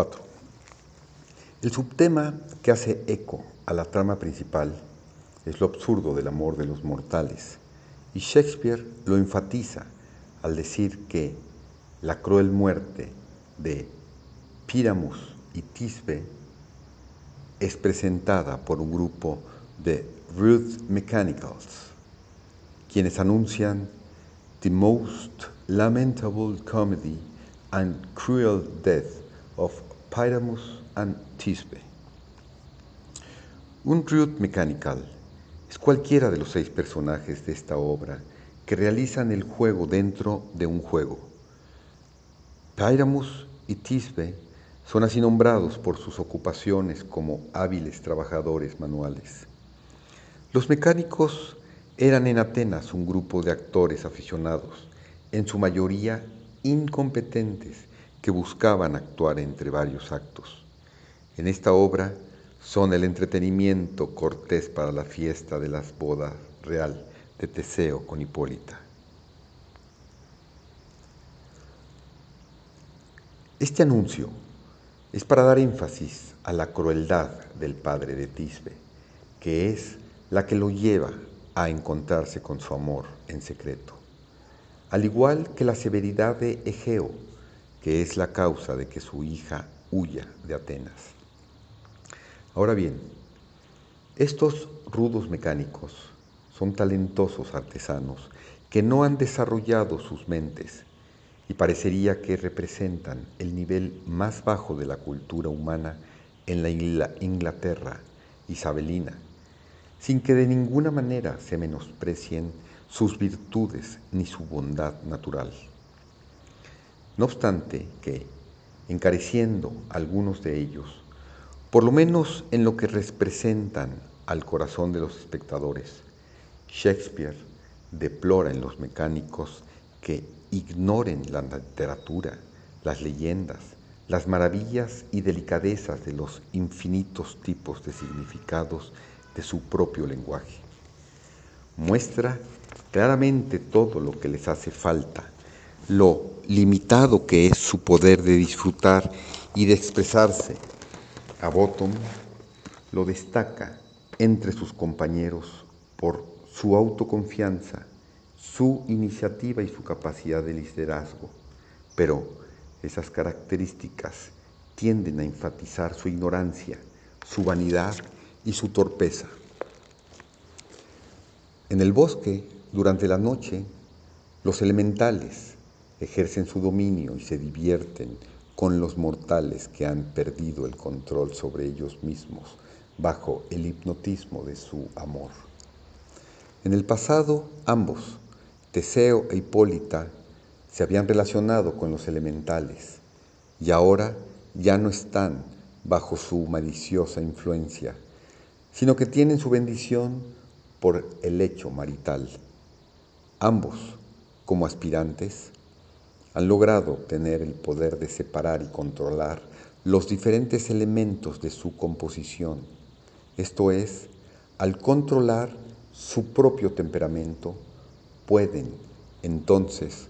4. El subtema que hace eco a la trama principal es lo absurdo del amor de los mortales, y Shakespeare lo enfatiza al decir que la cruel muerte de Pyramus y Tisbe es presentada por un grupo de Ruth Mechanicals, quienes anuncian The most lamentable comedy and cruel death of Pyramus and Tisbe. Un Ruth Mechanical es cualquiera de los seis personajes de esta obra que realizan el juego dentro de un juego. Pyramus y Tisbe son así nombrados por sus ocupaciones como hábiles trabajadores manuales. Los mecánicos eran en Atenas un grupo de actores aficionados, en su mayoría incompetentes, que buscaban actuar entre varios actos. En esta obra son el entretenimiento cortés para la fiesta de las bodas real de Teseo con Hipólita. Este anuncio es para dar énfasis a la crueldad del padre de Tisbe, que es la que lo lleva a encontrarse con su amor en secreto, al igual que la severidad de Egeo, que es la causa de que su hija huya de Atenas. Ahora bien, estos rudos mecánicos son talentosos artesanos que no han desarrollado sus mentes y parecería que representan el nivel más bajo de la cultura humana en la Inglaterra isabelina, sin que de ninguna manera se menosprecien sus virtudes ni su bondad natural. No obstante que, encareciendo algunos de ellos, por lo menos en lo que representan al corazón de los espectadores, Shakespeare deplora en los mecánicos que ignoren la literatura, las leyendas, las maravillas y delicadezas de los infinitos tipos de significados de su propio lenguaje. Muestra claramente todo lo que les hace falta, lo limitado que es su poder de disfrutar y de expresarse. A Bottom lo destaca entre sus compañeros por su autoconfianza, su iniciativa y su capacidad de liderazgo, pero esas características tienden a enfatizar su ignorancia, su vanidad y su torpeza. En el bosque, durante la noche, los elementales ejercen su dominio y se divierten con los mortales que han perdido el control sobre ellos mismos bajo el hipnotismo de su amor. En el pasado, ambos, Teseo e Hipólita se habían relacionado con los elementales y ahora ya no están bajo su maliciosa influencia, sino que tienen su bendición por el hecho marital. Ambos, como aspirantes, han logrado obtener el poder de separar y controlar los diferentes elementos de su composición, esto es, al controlar su propio temperamento, pueden entonces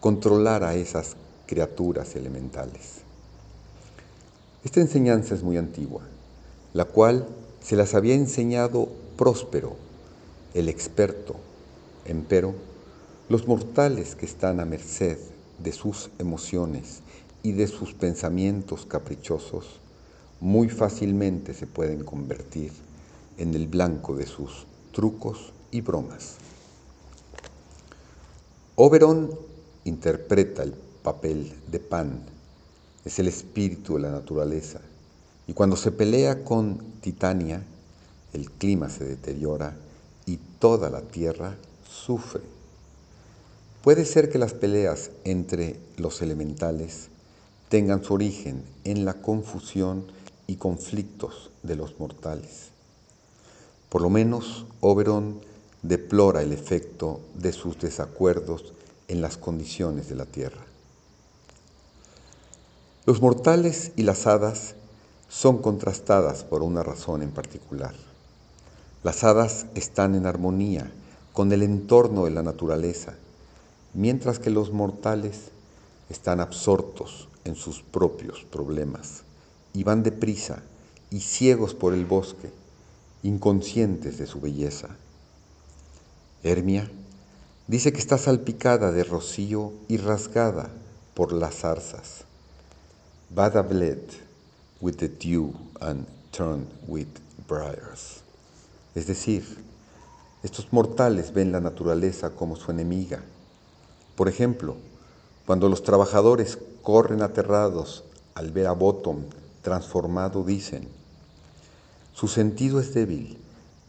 controlar a esas criaturas elementales. Esta enseñanza es muy antigua, la cual se las había enseñado Próspero, el experto, empero los mortales que están a merced de sus emociones y de sus pensamientos caprichosos muy fácilmente se pueden convertir en el blanco de sus trucos y bromas. Oberon interpreta el papel de Pan, es el espíritu de la naturaleza, y cuando se pelea con Titania, el clima se deteriora y toda la tierra sufre. Puede ser que las peleas entre los elementales tengan su origen en la confusión y conflictos de los mortales. Por lo menos Oberon deplora el efecto de sus desacuerdos en las condiciones de la tierra. Los mortales y las hadas son contrastadas por una razón en particular. Las hadas están en armonía con el entorno de la naturaleza, mientras que los mortales están absortos en sus propios problemas y van deprisa y ciegos por el bosque, inconscientes de su belleza. Hermia dice que está salpicada de rocío y rasgada por las zarzas. Bada bled with the dew and turned with briars. Es decir, estos mortales ven la naturaleza como su enemiga. Por ejemplo, cuando los trabajadores corren aterrados al ver a Bottom transformado, dicen, su sentido es débil,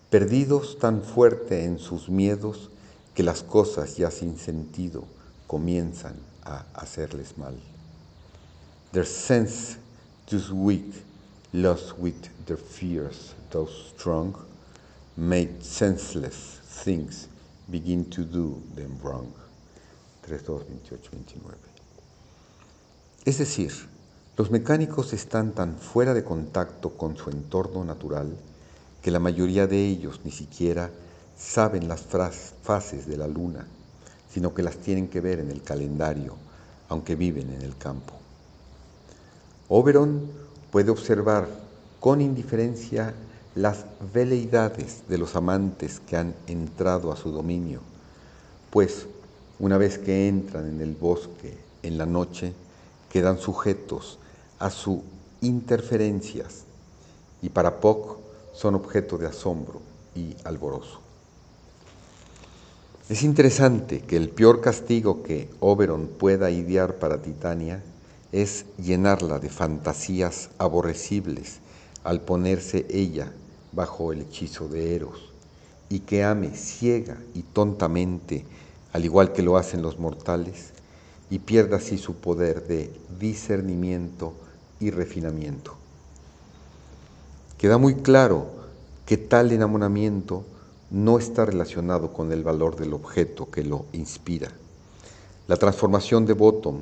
perdidos tan fuerte en sus miedos que las cosas ya sin sentido comienzan a hacerles mal. Their sense is weak, lost with their fears, though strong, made senseless things begin to do them wrong. 3, 2, 28, 29. Es decir, los mecánicos están tan fuera de contacto con su entorno natural que la mayoría de ellos ni siquiera saben las fases de la luna, sino que las tienen que ver en el calendario, aunque viven en el campo. Oberon puede observar con indiferencia las veleidades de los amantes que han entrado a su dominio, pues una vez que entran en el bosque en la noche, quedan sujetos a sus interferencias y para Poc son objeto de asombro y alborozo. Es interesante que el peor castigo que Oberon pueda idear para Titania es llenarla de fantasías aborrecibles al ponerse ella bajo el hechizo de Eros y que ame ciega y tontamente, al igual que lo hacen los mortales, y pierda así su poder de discernimiento y refinamiento. Queda muy claro que tal enamoramiento no está relacionado con el valor del objeto que lo inspira. La transformación de Bottom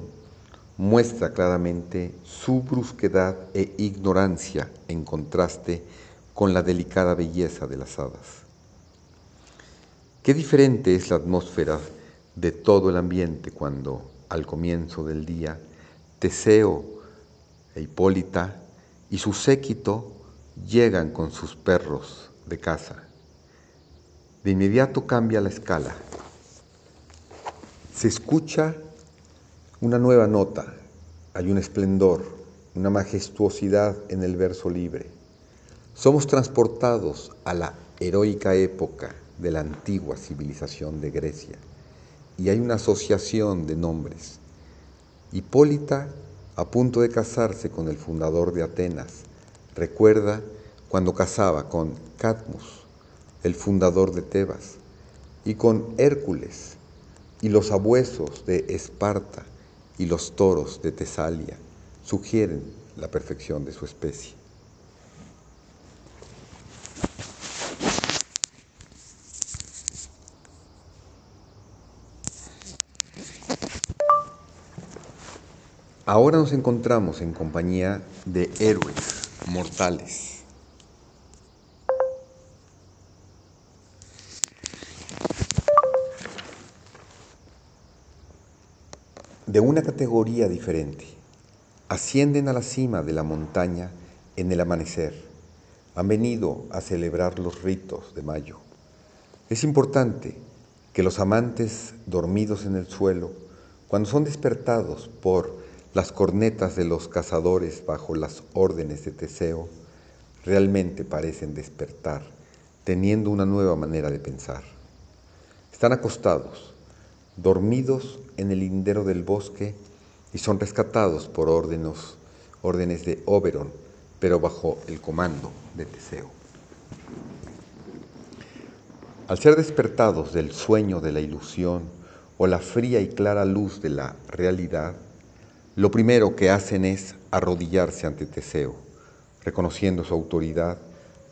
muestra claramente su brusquedad e ignorancia en contraste con la delicada belleza de las hadas. Qué diferente es la atmósfera de todo el ambiente cuando, al comienzo del día, Teseo e Hipólita y su séquito llegan con sus perros de caza. De inmediato cambia la escala. Se escucha una nueva nota, hay un esplendor, una majestuosidad en el verso libre. Somos transportados a la heroica época de la antigua civilización de Grecia y hay una asociación de nombres. Hipólita a punto de casarse con el fundador de Atenas. Recuerda cuando casaba con Cadmus, el fundador de Tebas, y con Hércules y los abuesos de Esparta y los toros de Tesalia. Sugieren la perfección de su especie. Ahora nos encontramos en compañía de héroes mortales. De una categoría diferente. Ascienden a la cima de la montaña en el amanecer. Han venido a celebrar los ritos de mayo. Es importante que los amantes dormidos en el suelo, cuando son despertados por las cornetas de los cazadores bajo las órdenes de Teseo realmente parecen despertar, teniendo una nueva manera de pensar. Están acostados, dormidos en el lindero del bosque y son rescatados por órdenes, órdenes de Oberon, pero bajo el comando de Teseo. Al ser despertados del sueño de la ilusión o la fría y clara luz de la realidad, lo primero que hacen es arrodillarse ante Teseo, reconociendo su autoridad,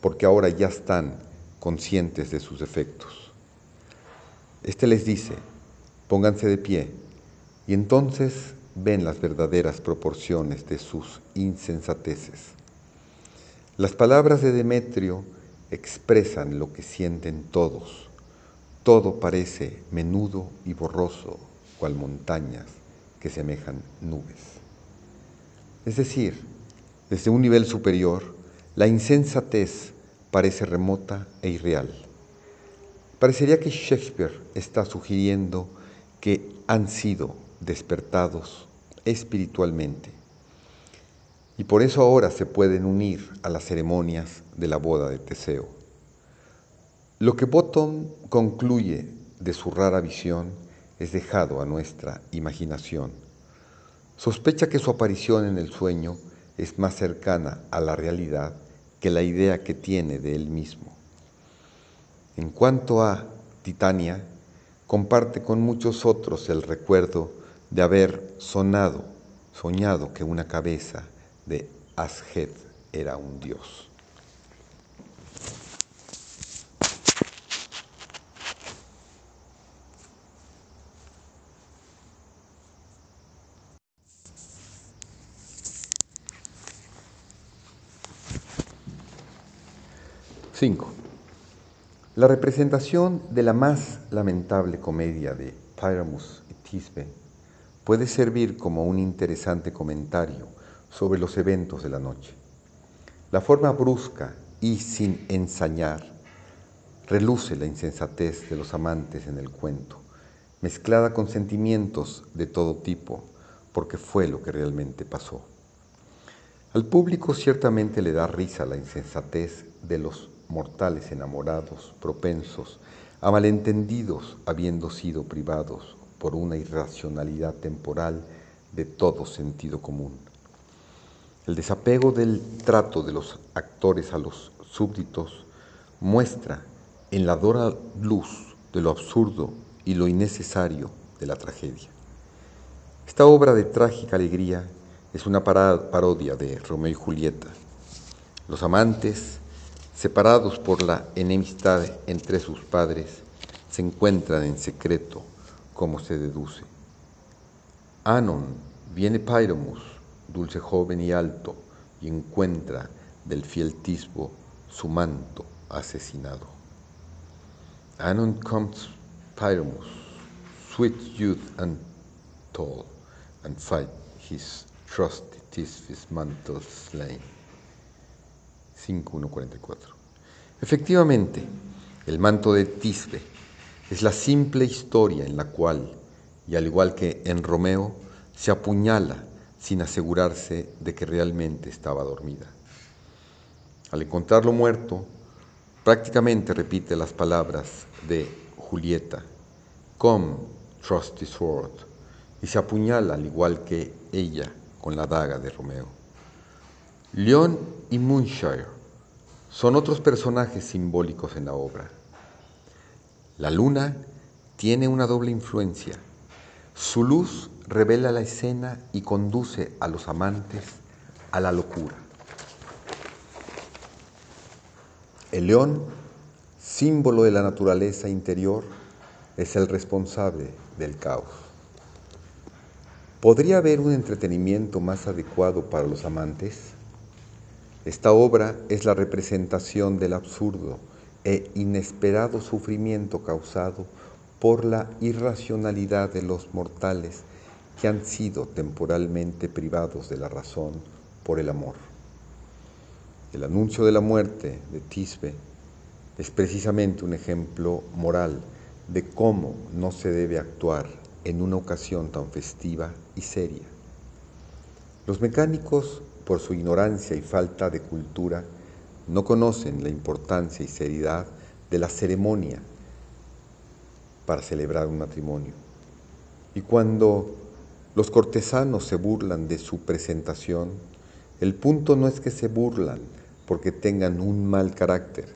porque ahora ya están conscientes de sus defectos. Este les dice, pónganse de pie, y entonces ven las verdaderas proporciones de sus insensateces. Las palabras de Demetrio expresan lo que sienten todos. Todo parece menudo y borroso, cual montañas que semejan nubes. Es decir, Desde un nivel superior, la insensatez parece remota e irreal. Parecería que Shakespeare está sugiriendo que han sido despertados espiritualmente y por eso ahora se pueden unir a las ceremonias de la boda de Teseo. Lo que Bottom concluye de su rara visión es dejado a nuestra imaginación. Sospecha que su aparición en el sueño es más cercana a la realidad que la idea que tiene de él mismo. En cuanto a Titania, comparte con muchos otros el recuerdo de haber sonado, soñado que una cabeza de Ashed era un dios. Cinco. La representación de la más lamentable comedia de Pyramus y Tisbe puede servir como un interesante comentario sobre los eventos de la noche. La forma brusca y sin ensañar reluce la insensatez de los amantes en el cuento, mezclada con sentimientos de todo tipo, porque fue lo que realmente pasó. Al público ciertamente le da risa la insensatez de los mortales enamorados, propensos a malentendidos, habiendo sido privados por una irracionalidad temporal de todo sentido común. El desapego del trato de los actores a los súbditos muestra en la dora luz de lo absurdo y lo innecesario de la tragedia. Esta obra de trágica alegría es una parodia de Romeo y Julieta. Los amantes, separados por la enemistad entre sus padres, se encuentran en secreto, como se deduce. Anon viene Pyramus, dulce joven y alto, y encuentra del fiel Tisbo su manto asesinado. Anon comes Pyramus, sweet youth and tall, and fight his trusty Tisbe's mantle slain. 5144. Efectivamente, el manto de Tisbe es la simple historia en la cual, y al igual que en Romeo, se apuñala sin asegurarse de que realmente estaba dormida. Al encontrarlo muerto, prácticamente repite las palabras de Julieta, Come, trusty sword, y se apuñala al igual que ella con la daga de Romeo. León y Moonshire son otros personajes simbólicos en la obra. La luna tiene una doble influencia. Su luz revela la escena y conduce a los amantes a la locura. El león, símbolo de la naturaleza interior, es el responsable del caos. ¿Podría haber un entretenimiento más adecuado para los amantes? Esta obra es la representación del absurdo e inesperado sufrimiento causado por la irracionalidad de los mortales que han sido temporalmente privados de la razón por el amor. El anuncio de la muerte de Tisbe es precisamente un ejemplo moral de cómo no se debe actuar en una ocasión tan festiva y seria. Los mecánicos, por su ignorancia y falta de cultura, no conocen la importancia y seriedad de la ceremonia para celebrar un matrimonio. Y cuando los cortesanos se burlan de su presentación. El punto no es que se burlan porque tengan un mal carácter,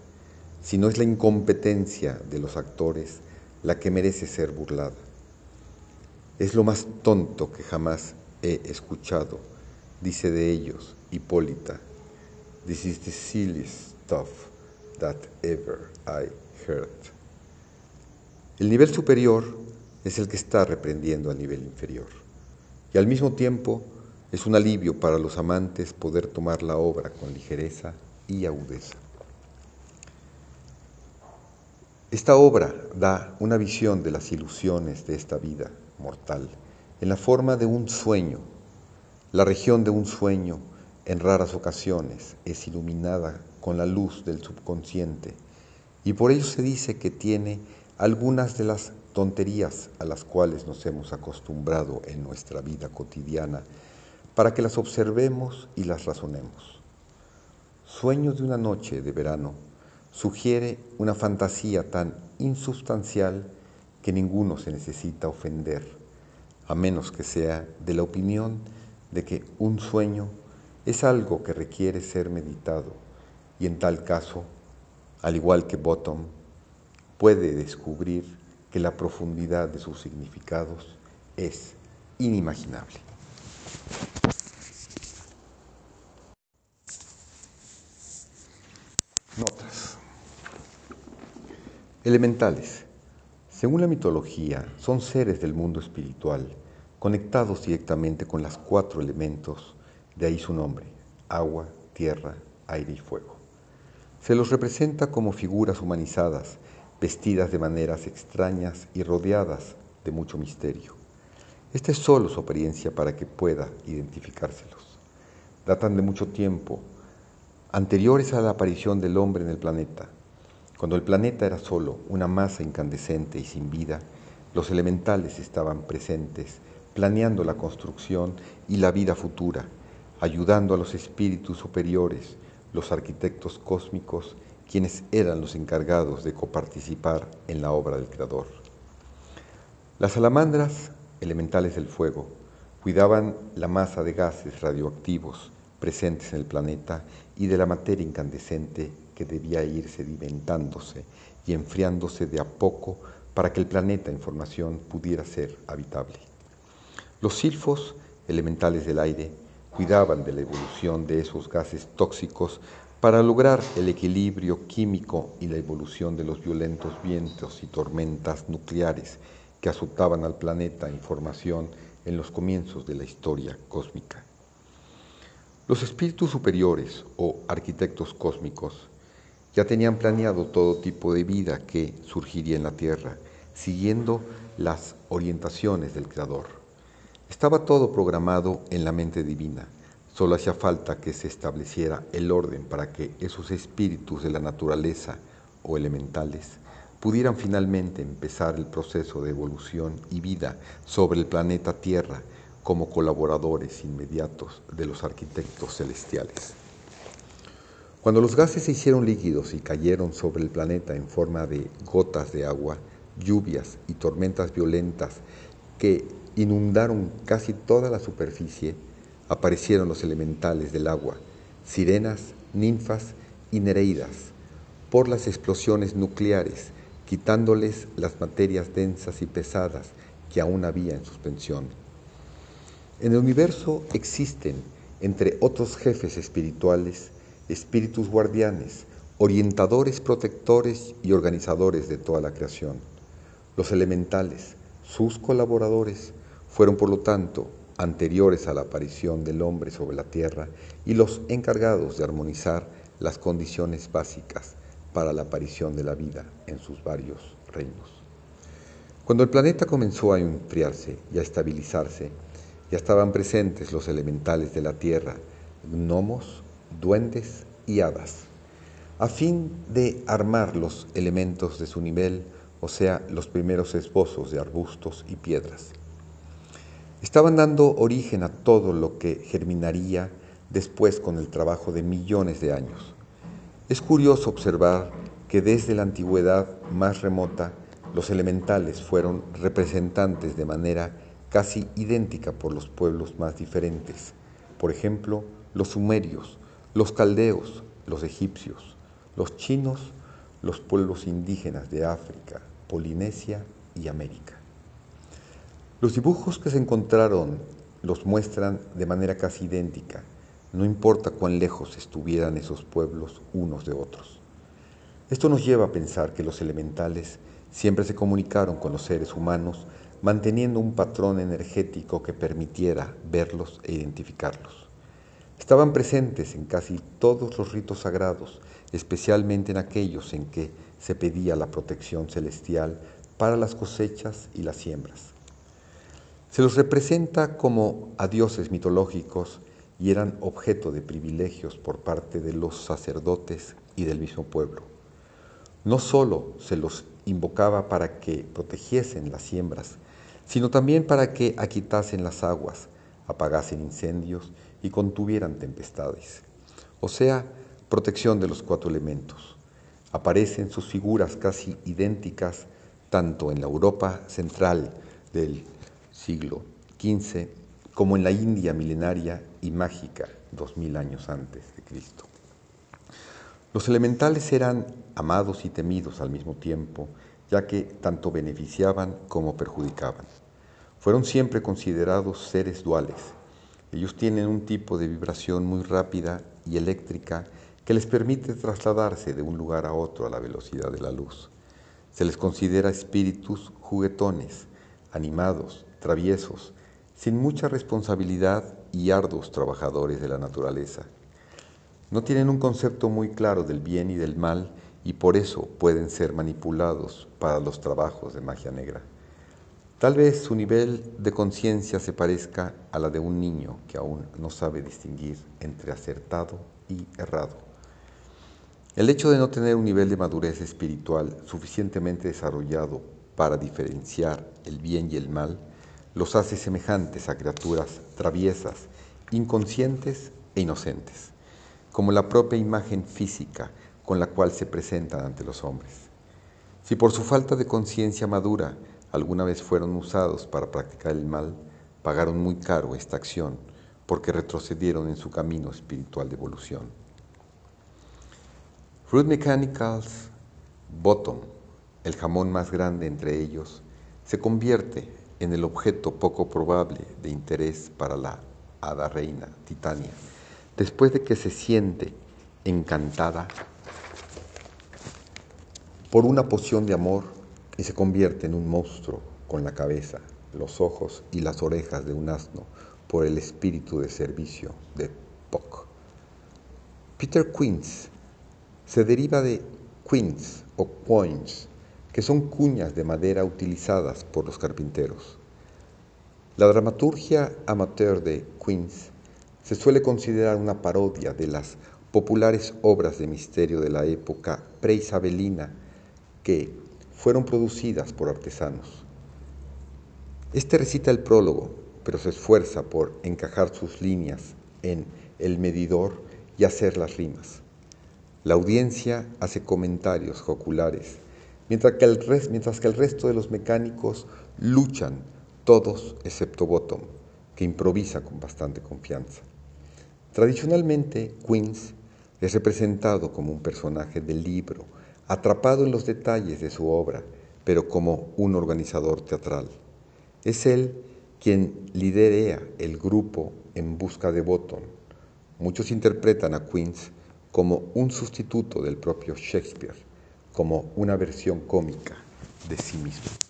sino es la incompetencia de los actores la que merece ser burlada. Es lo más tonto que jamás he escuchado, dice de ellos Hipólita. This is the silliest stuff that ever I heard. El nivel superior es el que está reprendiendo al nivel inferior y al mismo tiempo es un alivio para los amantes poder tomar la obra con ligereza y agudeza. Esta obra da una visión de las ilusiones de esta vida mortal en la forma de un sueño, la región de un sueño en raras ocasiones es iluminada con la luz del subconsciente y por ello se dice que tiene algunas de las tonterías a las cuales nos hemos acostumbrado en nuestra vida cotidiana para que las observemos y las razonemos. Sueño de una noche de verano sugiere una fantasía tan insubstancial que ninguno se necesita ofender, a menos que sea de la opinión de que un sueño es algo que requiere ser meditado y en tal caso, al igual que Bottom, puede descubrir que la profundidad de sus significados es inimaginable. Notas. Elementales. Según la mitología, son seres del mundo espiritual, conectados directamente con los cuatro elementos, de ahí su nombre, agua, tierra, aire y fuego. Se los representa como figuras humanizadas, vestidas de maneras extrañas y rodeadas de mucho misterio. Esta es solo su apariencia para que pueda identificárselos. Datan de mucho tiempo, anteriores a la aparición del hombre en el planeta. Cuando el planeta era solo una masa incandescente y sin vida, los elementales estaban presentes, planeando la construcción y la vida futura, ayudando a los espíritus superiores, los arquitectos cósmicos quienes eran los encargados de coparticipar en la obra del Creador. Las salamandras, elementales del fuego, cuidaban la masa de gases radioactivos presentes en el planeta y de la materia incandescente que debía ir sedimentándose y enfriándose de a poco para que el planeta en formación pudiera ser habitable. Los silfos, elementales del aire, cuidaban de la evolución de esos gases tóxicos para lograr el equilibrio químico y la evolución de los violentos vientos y tormentas nucleares que azotaban al planeta en formación en los comienzos de la historia cósmica. Los espíritus superiores o arquitectos cósmicos ya tenían planeado todo tipo de vida que surgiría en la Tierra, siguiendo las orientaciones del Creador. Estaba todo programado en la mente divina Solo hacía falta que se estableciera el orden para que esos espíritus de la naturaleza o elementales pudieran finalmente empezar el proceso de evolución y vida sobre el planeta Tierra como colaboradores inmediatos de los arquitectos celestiales. Cuando los gases se hicieron líquidos y cayeron sobre el planeta en forma de gotas de agua, lluvias y tormentas violentas que inundaron casi toda la superficie, aparecieron los elementales del agua, sirenas, ninfas y nereidas, por las explosiones nucleares, quitándoles las materias densas y pesadas que aún había en suspensión. En el universo existen, entre otros jefes espirituales, espíritus guardianes, orientadores, protectores y organizadores de toda la creación. Los elementales, sus colaboradores, fueron por lo tanto anteriores a la aparición del hombre sobre la tierra y los encargados de armonizar las condiciones básicas para la aparición de la vida en sus varios reinos. Cuando el planeta comenzó a enfriarse y a estabilizarse, ya estaban presentes los elementales de la tierra, gnomos, duendes y hadas, a fin de armar los elementos de su nivel, o sea, los primeros esbozos de arbustos y piedras. Estaban dando origen a todo lo que germinaría después con el trabajo de millones de años. Es curioso observar que desde la antigüedad más remota los elementales fueron representantes de manera casi idéntica por los pueblos más diferentes. Por ejemplo, los sumerios, los caldeos, los egipcios, los chinos, los pueblos indígenas de África, Polinesia y América. Los dibujos que se encontraron los muestran de manera casi idéntica, no importa cuán lejos estuvieran esos pueblos unos de otros. Esto nos lleva a pensar que los elementales siempre se comunicaron con los seres humanos manteniendo un patrón energético que permitiera verlos e identificarlos. Estaban presentes en casi todos los ritos sagrados, especialmente en aquellos en que se pedía la protección celestial para las cosechas y las siembras. Se los representa como a dioses mitológicos y eran objeto de privilegios por parte de los sacerdotes y del mismo pueblo. No sólo se los invocaba para que protegiesen las siembras, sino también para que aquitasen las aguas, apagasen incendios y contuvieran tempestades. O sea, protección de los cuatro elementos. Aparecen sus figuras casi idénticas tanto en la Europa central del siglo XV como en la India milenaria y mágica dos mil años antes de Cristo. Los elementales eran amados y temidos al mismo tiempo, ya que tanto beneficiaban como perjudicaban. Fueron siempre considerados seres duales. Ellos tienen un tipo de vibración muy rápida y eléctrica que les permite trasladarse de un lugar a otro a la velocidad de la luz. Se les considera espíritus juguetones, animados, traviesos, sin mucha responsabilidad y arduos trabajadores de la naturaleza. No tienen un concepto muy claro del bien y del mal y por eso pueden ser manipulados para los trabajos de magia negra. Tal vez su nivel de conciencia se parezca a la de un niño que aún no sabe distinguir entre acertado y errado. El hecho de no tener un nivel de madurez espiritual suficientemente desarrollado para diferenciar el bien y el mal los hace semejantes a criaturas traviesas, inconscientes e inocentes, como la propia imagen física con la cual se presentan ante los hombres. Si por su falta de conciencia madura alguna vez fueron usados para practicar el mal, pagaron muy caro esta acción porque retrocedieron en su camino espiritual de evolución. Fruit Mechanicals Bottom, el jamón más grande entre ellos, se convierte en el objeto poco probable de interés para la hada reina Titania, después de que se siente encantada por una poción de amor y se convierte en un monstruo con la cabeza, los ojos y las orejas de un asno por el espíritu de servicio de Puck. Peter Queens se deriva de queens o coins, que son cuñas de madera utilizadas por los carpinteros. La dramaturgia amateur de Queens se suele considerar una parodia de las populares obras de misterio de la época preisabelina que fueron producidas por artesanos. Este recita el prólogo, pero se esfuerza por encajar sus líneas en el medidor y hacer las rimas. La audiencia hace comentarios joculares, mientras que, el mientras que el resto de los mecánicos luchan, todos excepto Bottom, que improvisa con bastante confianza. Tradicionalmente, Queens es representado como un personaje del libro, atrapado en los detalles de su obra, pero como un organizador teatral. Es él quien liderea el grupo en busca de Bottom. Muchos interpretan a Queens como un sustituto del propio Shakespeare, como una versión cómica de sí mismo.